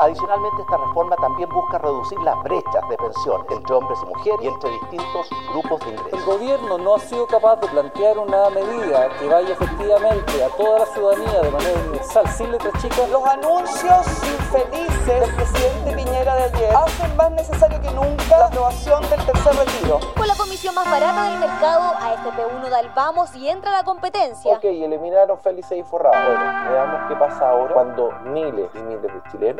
Adicionalmente, esta reforma también busca reducir las brechas de pensión entre hombres y mujeres y entre distintos grupos de ingresos. El gobierno no ha sido capaz de plantear una medida que vaya efectivamente a toda la ciudadanía de manera universal, sin letra chica. Los anuncios infelices del presidente Piñera de ayer hacen más necesario que nunca la aprobación del tercer retiro. Con la comisión más barata del mercado, AFP1 da el vamos y entra la competencia. Ok, eliminaron felices y forrados. Bueno, veamos qué pasa ahora cuando miles y miles de chilenos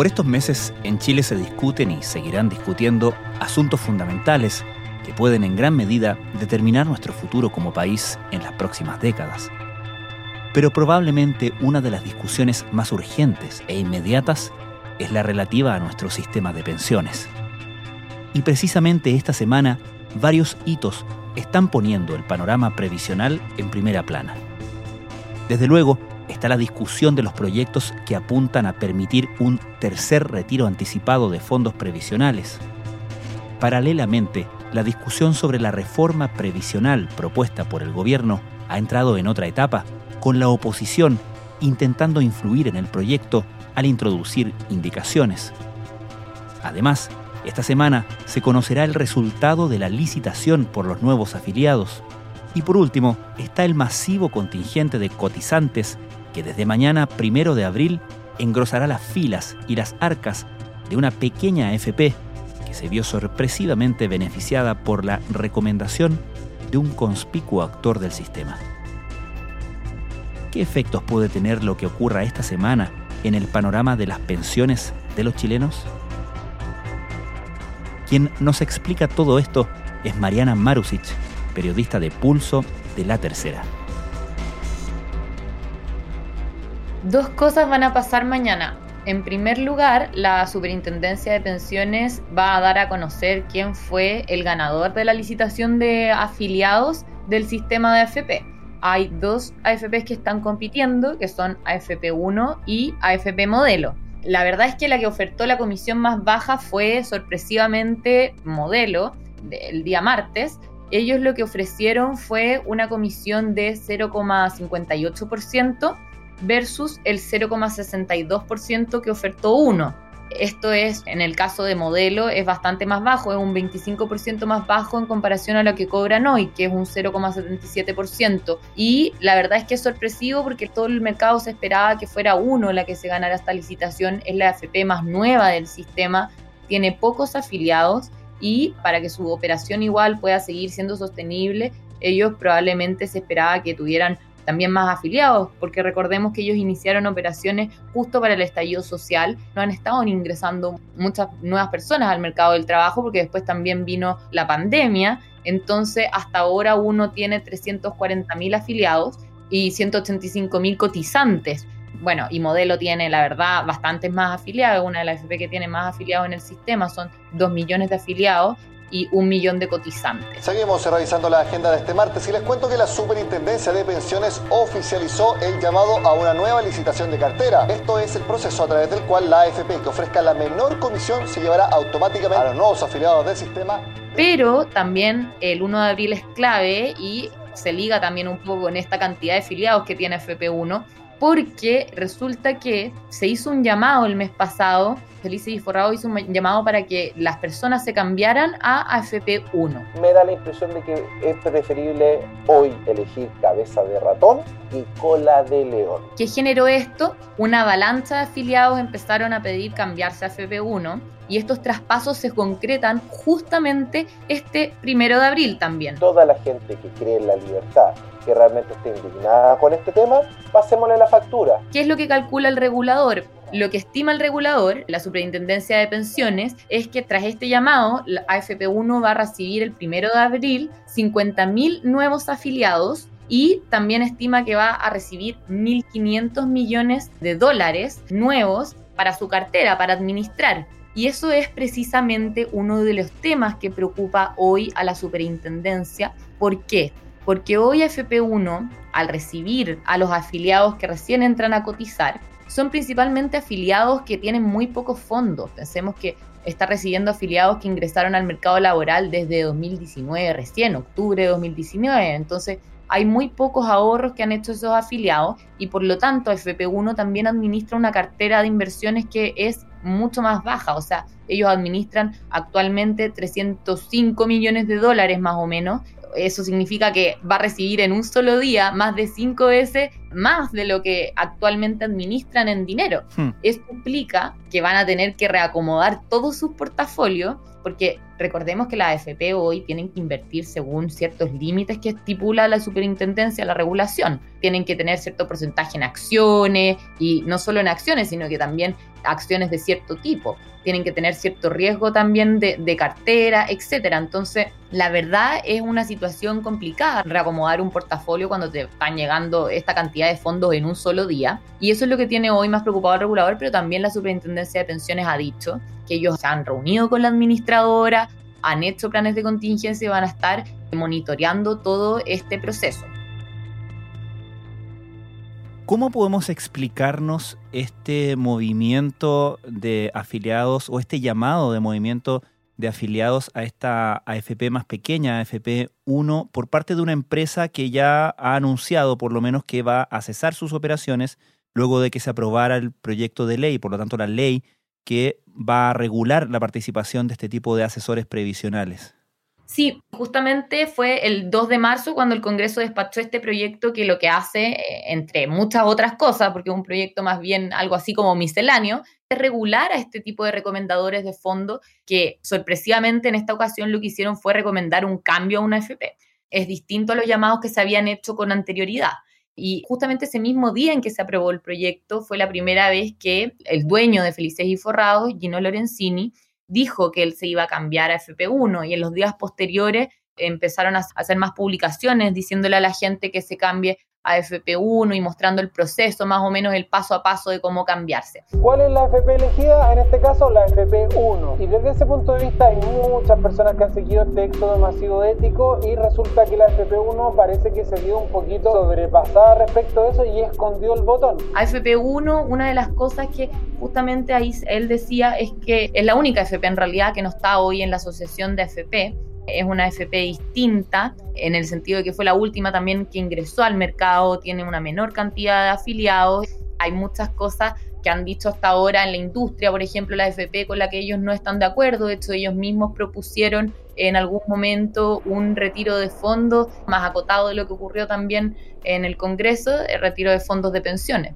Por estos meses en Chile se discuten y seguirán discutiendo asuntos fundamentales que pueden en gran medida determinar nuestro futuro como país en las próximas décadas. Pero probablemente una de las discusiones más urgentes e inmediatas es la relativa a nuestro sistema de pensiones. Y precisamente esta semana varios hitos están poniendo el panorama previsional en primera plana. Desde luego, está la discusión de los proyectos que apuntan a permitir un tercer retiro anticipado de fondos previsionales. Paralelamente, la discusión sobre la reforma previsional propuesta por el gobierno ha entrado en otra etapa, con la oposición intentando influir en el proyecto al introducir indicaciones. Además, esta semana se conocerá el resultado de la licitación por los nuevos afiliados. Y por último, está el masivo contingente de cotizantes que desde mañana, primero de abril, engrosará las filas y las arcas de una pequeña AFP que se vio sorpresivamente beneficiada por la recomendación de un conspicuo actor del sistema. ¿Qué efectos puede tener lo que ocurra esta semana en el panorama de las pensiones de los chilenos? Quien nos explica todo esto es Mariana Marusic, periodista de Pulso de La Tercera. Dos cosas van a pasar mañana. En primer lugar, la Superintendencia de Pensiones va a dar a conocer quién fue el ganador de la licitación de afiliados del sistema de AFP. Hay dos AFPs que están compitiendo, que son AFP 1 y AFP Modelo. La verdad es que la que ofertó la comisión más baja fue sorpresivamente Modelo, el día martes. Ellos lo que ofrecieron fue una comisión de 0,58% versus el 0,62% que ofertó uno. Esto es, en el caso de modelo, es bastante más bajo, es un 25% más bajo en comparación a lo que cobran hoy, que es un 0,77%. Y la verdad es que es sorpresivo porque todo el mercado se esperaba que fuera uno la que se ganara esta licitación. Es la AFP más nueva del sistema, tiene pocos afiliados y para que su operación igual pueda seguir siendo sostenible, ellos probablemente se esperaba que tuvieran también más afiliados, porque recordemos que ellos iniciaron operaciones justo para el estallido social, no han estado ingresando muchas nuevas personas al mercado del trabajo, porque después también vino la pandemia, entonces hasta ahora uno tiene 340 mil afiliados y 185 mil cotizantes. Bueno, y Modelo tiene, la verdad, bastantes más afiliados, una de las FP que tiene más afiliados en el sistema, son 2 millones de afiliados, y un millón de cotizantes. Seguimos revisando la agenda de este martes y les cuento que la Superintendencia de Pensiones oficializó el llamado a una nueva licitación de cartera. Esto es el proceso a través del cual la AFP que ofrezca la menor comisión se llevará automáticamente a los nuevos afiliados del sistema. Pero también el 1 de abril es clave y se liga también un poco con esta cantidad de afiliados que tiene FP1 porque resulta que se hizo un llamado el mes pasado, Felice y Forrado hizo un llamado para que las personas se cambiaran a AFP1. Me da la impresión de que es preferible hoy elegir cabeza de ratón y cola de león. ¿Qué generó esto? Una avalancha de afiliados empezaron a pedir cambiarse a AFP1 y estos traspasos se concretan justamente este primero de abril también. Toda la gente que cree en la libertad realmente esté indignada con este tema, pasémosle la factura. ¿Qué es lo que calcula el regulador? Lo que estima el regulador, la Superintendencia de Pensiones, es que tras este llamado, la AFP1 va a recibir el primero de abril 50.000 nuevos afiliados y también estima que va a recibir 1.500 millones de dólares nuevos para su cartera, para administrar. Y eso es precisamente uno de los temas que preocupa hoy a la superintendencia. ¿Por qué? Porque hoy FP1, al recibir a los afiliados que recién entran a cotizar, son principalmente afiliados que tienen muy pocos fondos. Pensemos que está recibiendo afiliados que ingresaron al mercado laboral desde 2019, recién, octubre de 2019. Entonces, hay muy pocos ahorros que han hecho esos afiliados y por lo tanto FP1 también administra una cartera de inversiones que es mucho más baja. O sea, ellos administran actualmente 305 millones de dólares más o menos eso significa que va a recibir en un solo día más de cinco veces más de lo que actualmente administran en dinero. Hmm. Esto implica que van a tener que reacomodar todos sus portafolios porque recordemos que la AFP hoy tienen que invertir según ciertos límites que estipula la superintendencia, la regulación. Tienen que tener cierto porcentaje en acciones y no solo en acciones, sino que también acciones de cierto tipo tienen que tener cierto riesgo también de, cartera, etcétera. Entonces, la verdad es una situación complicada reacomodar un portafolio cuando te están llegando esta cantidad de fondos en un solo día. Y eso es lo que tiene hoy más preocupado al regulador, pero también la Superintendencia de Pensiones ha dicho que ellos se han reunido con la administradora, han hecho planes de contingencia y van a estar monitoreando todo este proceso. ¿Cómo podemos explicarnos este movimiento de afiliados o este llamado de movimiento de afiliados a esta AFP más pequeña, AFP 1, por parte de una empresa que ya ha anunciado por lo menos que va a cesar sus operaciones luego de que se aprobara el proyecto de ley, por lo tanto la ley que va a regular la participación de este tipo de asesores previsionales? Sí, justamente fue el 2 de marzo cuando el Congreso despachó este proyecto que lo que hace, eh, entre muchas otras cosas, porque es un proyecto más bien algo así como misceláneo, es regular a este tipo de recomendadores de fondo que sorpresivamente en esta ocasión lo que hicieron fue recomendar un cambio a una FP. Es distinto a los llamados que se habían hecho con anterioridad. Y justamente ese mismo día en que se aprobó el proyecto fue la primera vez que el dueño de Felices y Forrados, Gino Lorenzini, dijo que él se iba a cambiar a FP1 y en los días posteriores empezaron a hacer más publicaciones diciéndole a la gente que se cambie a FP1 y mostrando el proceso, más o menos el paso a paso de cómo cambiarse. ¿Cuál es la FP elegida? En este caso, la FP1. Y desde ese punto de vista hay muchas personas que han seguido este éxodo masivo ético y resulta que la FP1 parece que se vio un poquito sobrepasada respecto a eso y escondió el botón. A FP1, una de las cosas que justamente ahí él decía es que es la única FP en realidad que no está hoy en la asociación de FP es una FP distinta, en el sentido de que fue la última también que ingresó al mercado, tiene una menor cantidad de afiliados. Hay muchas cosas que han dicho hasta ahora en la industria, por ejemplo, la FP con la que ellos no están de acuerdo. De hecho, ellos mismos propusieron en algún momento un retiro de fondos más acotado de lo que ocurrió también en el Congreso, el retiro de fondos de pensiones.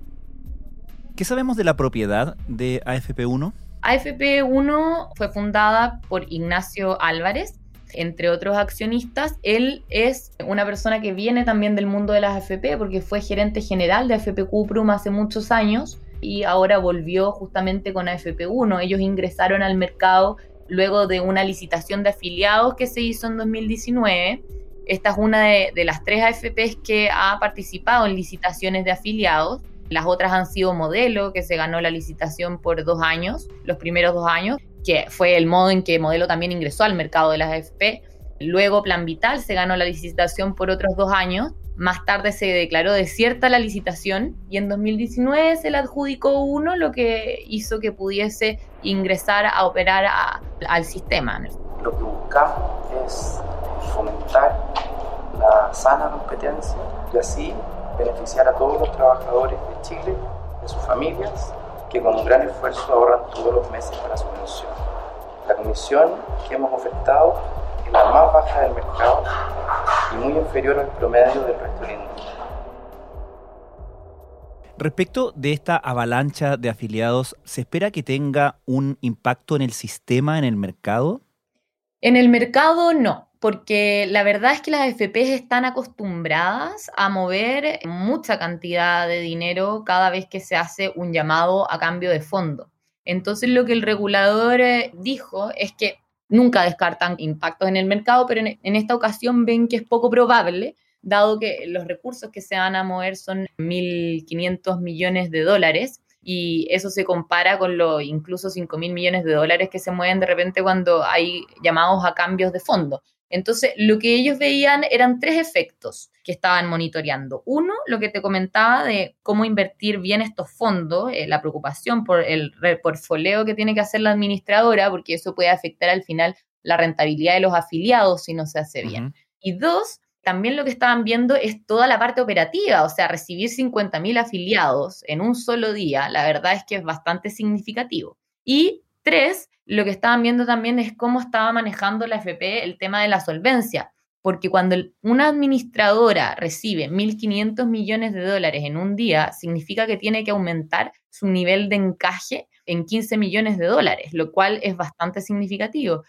¿Qué sabemos de la propiedad de AFP1? AFP1 fue fundada por Ignacio Álvarez, entre otros accionistas. Él es una persona que viene también del mundo de las AFP porque fue gerente general de AFP Cuprum hace muchos años y ahora volvió justamente con AFP1. Ellos ingresaron al mercado luego de una licitación de afiliados que se hizo en 2019. Esta es una de, de las tres AFPs que ha participado en licitaciones de afiliados. Las otras han sido Modelo, que se ganó la licitación por dos años, los primeros dos años, que fue el modo en que Modelo también ingresó al mercado de las AFP. Luego Plan Vital se ganó la licitación por otros dos años. Más tarde se declaró desierta la licitación y en 2019 se le adjudicó uno, lo que hizo que pudiese ingresar a operar al sistema. Lo que buscamos es fomentar la sana competencia y así beneficiar a todos los trabajadores de Chile, de sus familias que con un gran esfuerzo ahorran todos los meses para su pensión. La comisión que hemos ofertado es la más baja del mercado y muy inferior al promedio del resto de la industria. Respecto de esta avalancha de afiliados, ¿se espera que tenga un impacto en el sistema, en el mercado? En el mercado no porque la verdad es que las FPs están acostumbradas a mover mucha cantidad de dinero cada vez que se hace un llamado a cambio de fondo. Entonces lo que el regulador eh, dijo es que nunca descartan impactos en el mercado, pero en, esta ocasión ven que es poco probable, dado que los recursos que se van a mover son 1.500 millones de dólares y eso se compara con los incluso 5 mil millones de dólares que se mueven de repente cuando hay llamados a cambios de fondo. Entonces, lo que ellos veían eran tres efectos que estaban monitoreando. Uno, lo que te comentaba de cómo invertir bien estos fondos, eh, la preocupación por el portfolio que tiene que hacer la administradora, porque eso puede afectar al final la rentabilidad de los afiliados si no se hace bien. Y dos, también lo que estaban viendo es toda la parte operativa, o sea, recibir 50.000 afiliados en un solo día, la verdad es que es bastante significativo. Y tres, lo que estaban viendo también es cómo estaba manejando la FP el tema de la solvencia, porque cuando una administradora recibe 1.500 millones de dólares en un día, significa que tiene que aumentar su nivel de encaje en 15 millones de dólares, lo cual es bastante significativo.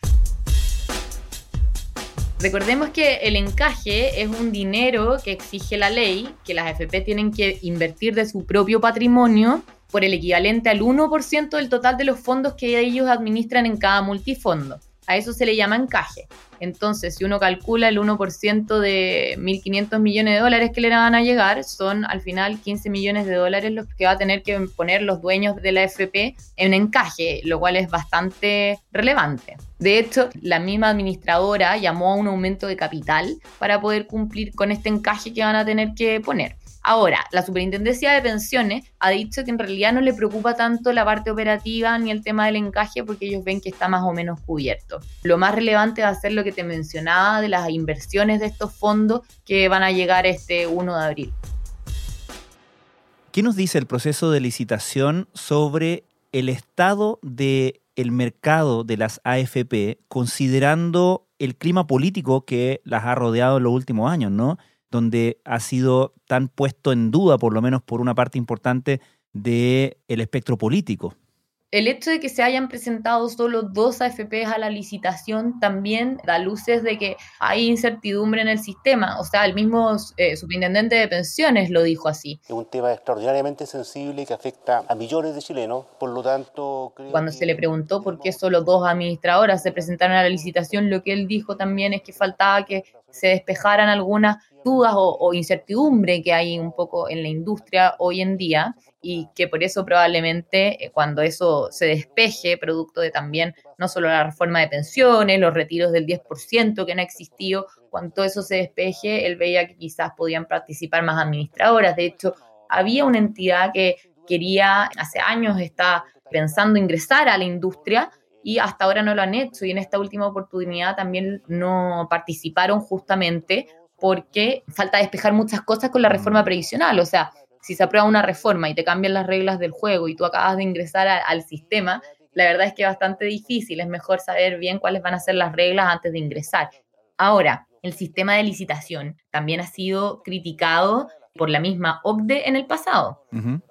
Recordemos que el encaje es un dinero que exige la ley, que las AFP tienen que invertir de su propio patrimonio por el equivalente al 1% del total de los fondos que ellos administran en cada multifondo. A eso se le llama encaje. Entonces, si uno calcula el 1% de 1.500 millones de dólares que le van a llegar, son al final 15 millones de dólares los que va a tener que poner los dueños de la FP en encaje, lo cual es bastante relevante. De hecho, la misma administradora llamó a un aumento de capital para poder cumplir con este encaje que van a tener que poner. Ahora, la Superintendencia de Pensiones ha dicho que en realidad no le preocupa tanto la parte operativa ni el tema del encaje porque ellos ven que está más o menos cubierto. Lo más relevante va a ser lo que te mencionaba de las inversiones de estos fondos que van a llegar este 1 de abril. ¿Qué nos dice el proceso de licitación sobre el estado del el mercado de las AFP considerando el clima político que las ha rodeado en los últimos años, ¿no? Donde ha sido tan puesto en duda, por lo menos por una parte importante, del el espectro político. El hecho de que se hayan presentado solo dos AFPs a la licitación también da luces de que hay incertidumbre en el sistema. O sea, el mismo eh, superintendente de pensiones lo dijo así. Es un tema extraordinariamente sensible que afecta a millones de chilenos. Por lo tanto, cuando se le preguntó por qué solo dos administradoras se presentaron a la licitación, lo que él dijo también es que faltaba que se despejaran algunas dudas o, incertidumbre que hay un poco en la industria hoy en día y que por eso probablemente eh, cuando eso se despeje, producto de también no solo la reforma de pensiones, los retiros del 10% que han existido, cuando eso se despeje, él veía que quizás podían participar más administradoras. De hecho, había una entidad que quería, hace años está pensando ingresar a la industria, y hasta ahora no lo han hecho y en esta última oportunidad también no participaron justamente porque falta despejar muchas cosas con la reforma mm. previsional. O sea, si se aprueba una reforma y te cambian las reglas del juego y tú acabas de ingresar al sistema, la verdad es que es bastante difícil. Es mejor saber bien cuáles van a ser las reglas antes de ingresar. Ahora, el sistema de licitación también ha sido criticado por la misma OCDE en el pasado,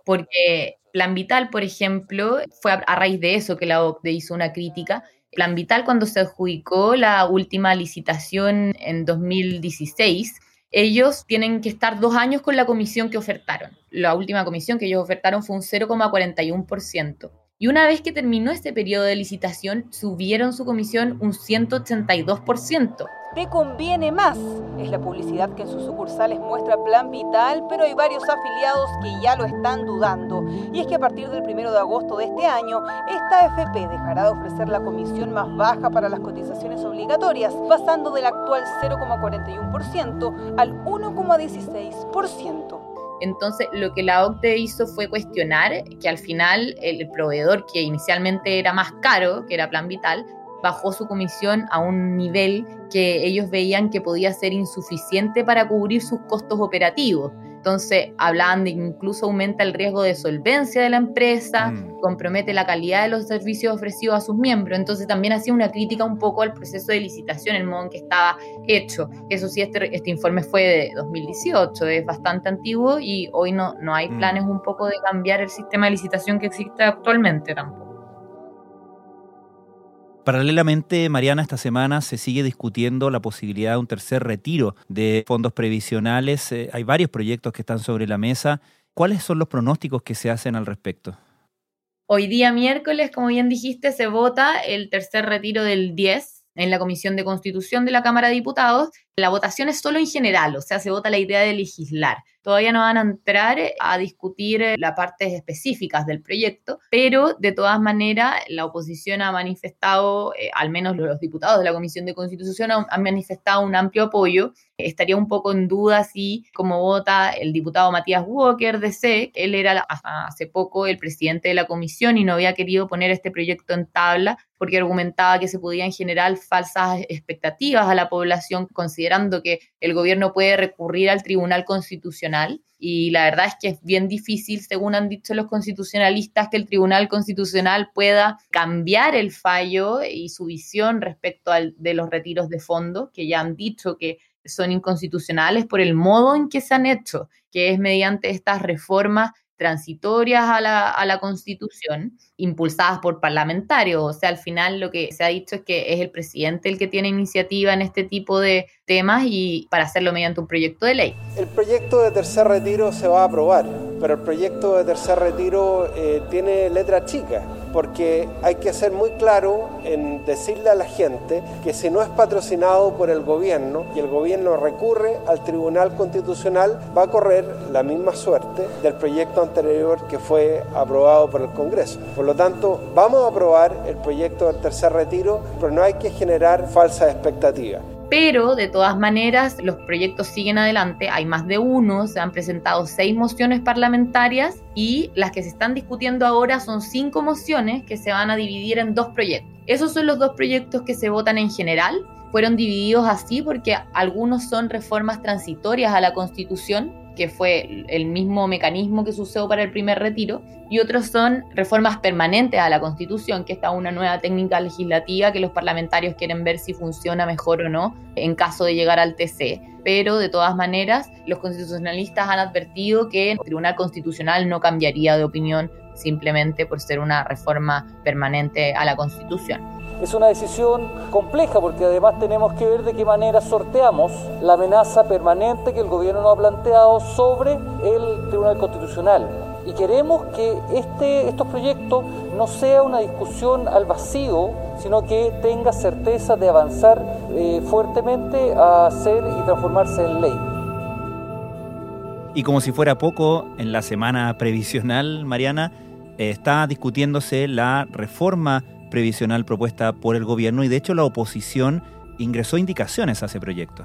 porque Plan Vital, por ejemplo, fue a, raíz de eso que la OCDE hizo una crítica. Plan Vital, cuando se adjudicó la última licitación en 2016, ellos tienen que estar dos años con la comisión que ofertaron. La última comisión que ellos ofertaron fue un 0,41%. Y una vez que terminó ese periodo de licitación, subieron su comisión un 182% te conviene más. Es la publicidad que en sus sucursales muestra Plan Vital, pero hay varios afiliados que ya lo están dudando. Y es que a partir del 1 de agosto de este año, esta FP dejará de ofrecer la comisión más baja para las cotizaciones obligatorias, pasando del actual 0,41% al 1,16%. Entonces, lo que la OCDE hizo fue cuestionar que al final el proveedor que inicialmente era más caro, que era Plan Vital, bajó su comisión a un nivel que ellos veían que podía ser insuficiente para cubrir sus costos operativos. Entonces hablaban de que incluso aumenta el riesgo de solvencia de la empresa, mm. compromete la calidad de los servicios ofrecidos a sus miembros. Entonces también hacía una crítica un poco al proceso de licitación, el modo en que estaba hecho. Eso sí, este, este informe fue de 2018, es bastante antiguo y hoy no, no hay mm. planes un poco de cambiar el sistema de licitación que existe actualmente tampoco. Paralelamente, Mariana, esta semana se sigue discutiendo la posibilidad de un tercer retiro de fondos previsionales. Eh, hay varios proyectos que están sobre la mesa. ¿Cuáles son los pronósticos que se hacen al respecto? Hoy día miércoles, como bien dijiste, se vota el tercer retiro del 10 en la Comisión de Constitución de la Cámara de Diputados, la votación es solo en general, o sea, se vota la idea de legislar. Todavía no van a entrar a discutir eh, las partes específicas del proyecto, pero de todas maneras la oposición ha manifestado, eh, al menos los diputados de la Comisión de Constitución han manifestado un amplio apoyo. Estaría un poco en duda si, como vota el diputado Matías Walker de C, él era hace poco el presidente de la comisión y no había querido poner este proyecto en tabla porque argumentaba que se podían generar falsas expectativas a la población, considerando que el gobierno puede recurrir al Tribunal Constitucional. Y la verdad es que es bien difícil, según han dicho los constitucionalistas, que el Tribunal Constitucional pueda cambiar el fallo y su visión respecto de los retiros de fondos, que ya han dicho que son inconstitucionales por el modo en que se han hecho, que es mediante estas reformas transitorias a la, a la Constitución, impulsadas por parlamentarios. O sea, al final lo que se ha dicho es que es el presidente el que tiene iniciativa en este tipo de temas y para hacerlo mediante un proyecto de ley. El proyecto de tercer retiro se va a aprobar, pero el proyecto de tercer retiro eh, tiene letra chica, porque hay que ser muy claro en decirle a la gente que si no es patrocinado por el gobierno y el gobierno recurre al Tribunal Constitucional, va a correr la misma suerte del proyecto anterior que fue aprobado por el Congreso. Por lo tanto, vamos a aprobar el proyecto del tercer retiro, pero no hay que generar falsas expectativas pero de todas maneras los proyectos siguen adelante, hay más de uno, se han presentado seis mociones parlamentarias y las que se están discutiendo ahora son cinco mociones que se van a dividir en dos proyectos. Esos son los dos proyectos que se votan en general, fueron divididos así porque algunos son reformas transitorias a la Constitución que fue el mismo mecanismo que usó para el primer retiro, y otros son reformas permanentes a la Constitución, que está una nueva técnica legislativa que los parlamentarios quieren ver si funciona mejor o no en caso de llegar al TC. Pero de todas maneras, los constitucionalistas han advertido que el Tribunal Constitucional no cambiaría de opinión simplemente por ser una reforma permanente a la Constitución. Es una decisión compleja porque además tenemos que ver de qué manera sorteamos la amenaza permanente que el gobierno nos ha planteado sobre el Tribunal Constitucional. Y queremos que este, estos proyectos no sea una discusión al vacío, sino que tenga certeza de avanzar eh, fuertemente a hacer y transformarse en ley. Y como si fuera poco, en la semana previsional, Mariana, eh, está discutiéndose la reforma previsional propuesta por el gobierno y de hecho la oposición ingresó indicaciones a ese proyecto.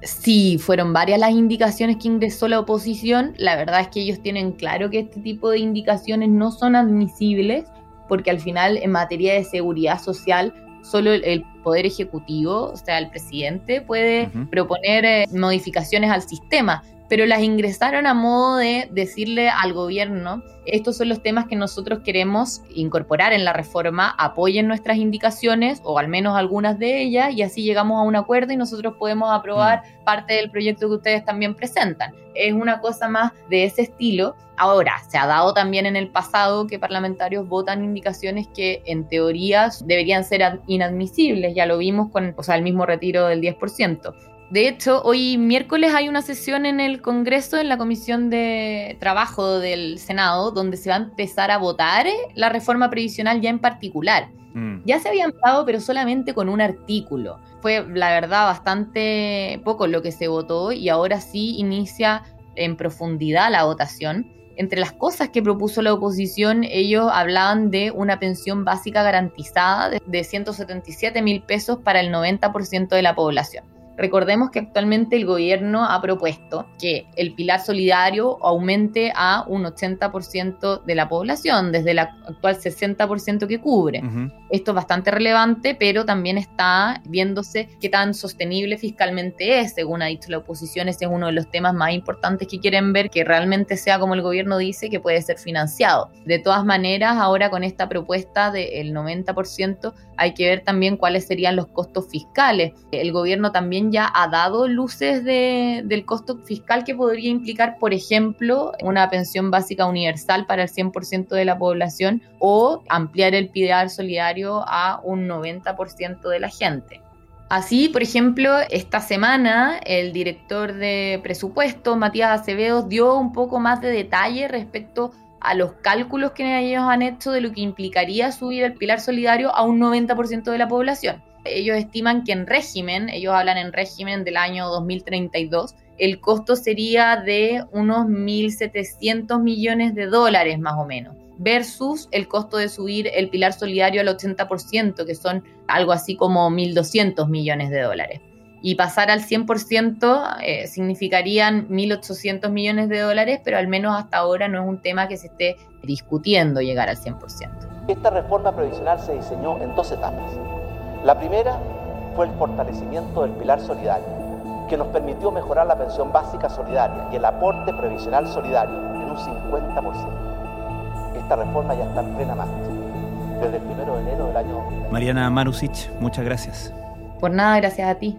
Sí, fueron varias las indicaciones que ingresó la oposición. La verdad es que ellos tienen claro que este tipo de indicaciones no son admisibles porque al final en materia de seguridad social solo el, Poder Ejecutivo, o sea, el presidente, puede proponer eh, modificaciones al sistema pero las ingresaron a modo de decirle al gobierno, estos son los temas que nosotros queremos incorporar en la reforma, apoyen nuestras indicaciones o al menos algunas de ellas y así llegamos a un acuerdo y nosotros podemos aprobar mm. parte del proyecto que ustedes también presentan. Es una cosa más de ese estilo. Ahora, se ha dado también en el pasado que parlamentarios votan indicaciones que en teoría deberían ser inadmisibles, ya lo vimos con o sea, el mismo retiro del 10%. De hecho, hoy miércoles hay una sesión en el Congreso, en la Comisión de Trabajo del Senado, donde se va a empezar a votar la reforma previsional ya en particular. Mm. Ya se había empezado, pero solamente con un artículo. Fue, la verdad, bastante poco lo que se votó y ahora sí inicia en profundidad la votación. Entre las cosas que propuso la oposición, ellos hablaban de una pensión básica garantizada de 177 mil pesos para el 90% de la población. Recordemos que actualmente el gobierno ha propuesto que el pilar solidario aumente a un 80% de la población, desde el actual 60% que cubre. Esto es bastante relevante, pero también está viéndose qué tan sostenible fiscalmente es, según ha dicho la oposición, ese es uno de los temas más importantes que quieren ver, que realmente sea como el gobierno dice, que puede ser financiado. De todas maneras, ahora con esta propuesta del 90%, hay que ver también cuáles serían los costos fiscales. El gobierno también ya ha dado luces de, del costo fiscal que podría implicar, por ejemplo, una pensión básica universal para el 100% de la población o ampliar el pilar solidario a un 90% de la gente. Así, por ejemplo, esta semana el director de presupuesto, Matías Acevedo, dio un poco más de detalle respecto a los cálculos que ellos han hecho de lo que implicaría subir el pilar solidario a un 90% de la población. ellos estiman que en régimen, ellos hablan en régimen del año 2032, el costo sería de unos 1.700 millones de dólares más o menos versus el costo de subir el pilar solidario al 80%, que son algo así como 1.200 millones de dólares. Y pasar al 100% eh, significarían 1.800 millones de dólares, pero al menos hasta ahora no es un tema que se esté discutiendo llegar al 100%. Esta reforma previsional se diseñó en dos etapas. La primera fue el fortalecimiento del pilar solidario, que nos permitió mejorar la pensión básica solidaria y el aporte previsional solidario en un 50% esta reforma ya está en plena marcha. Desde el primero de enero del año Mariana Marusic, muchas gracias. Por nada, gracias a ti.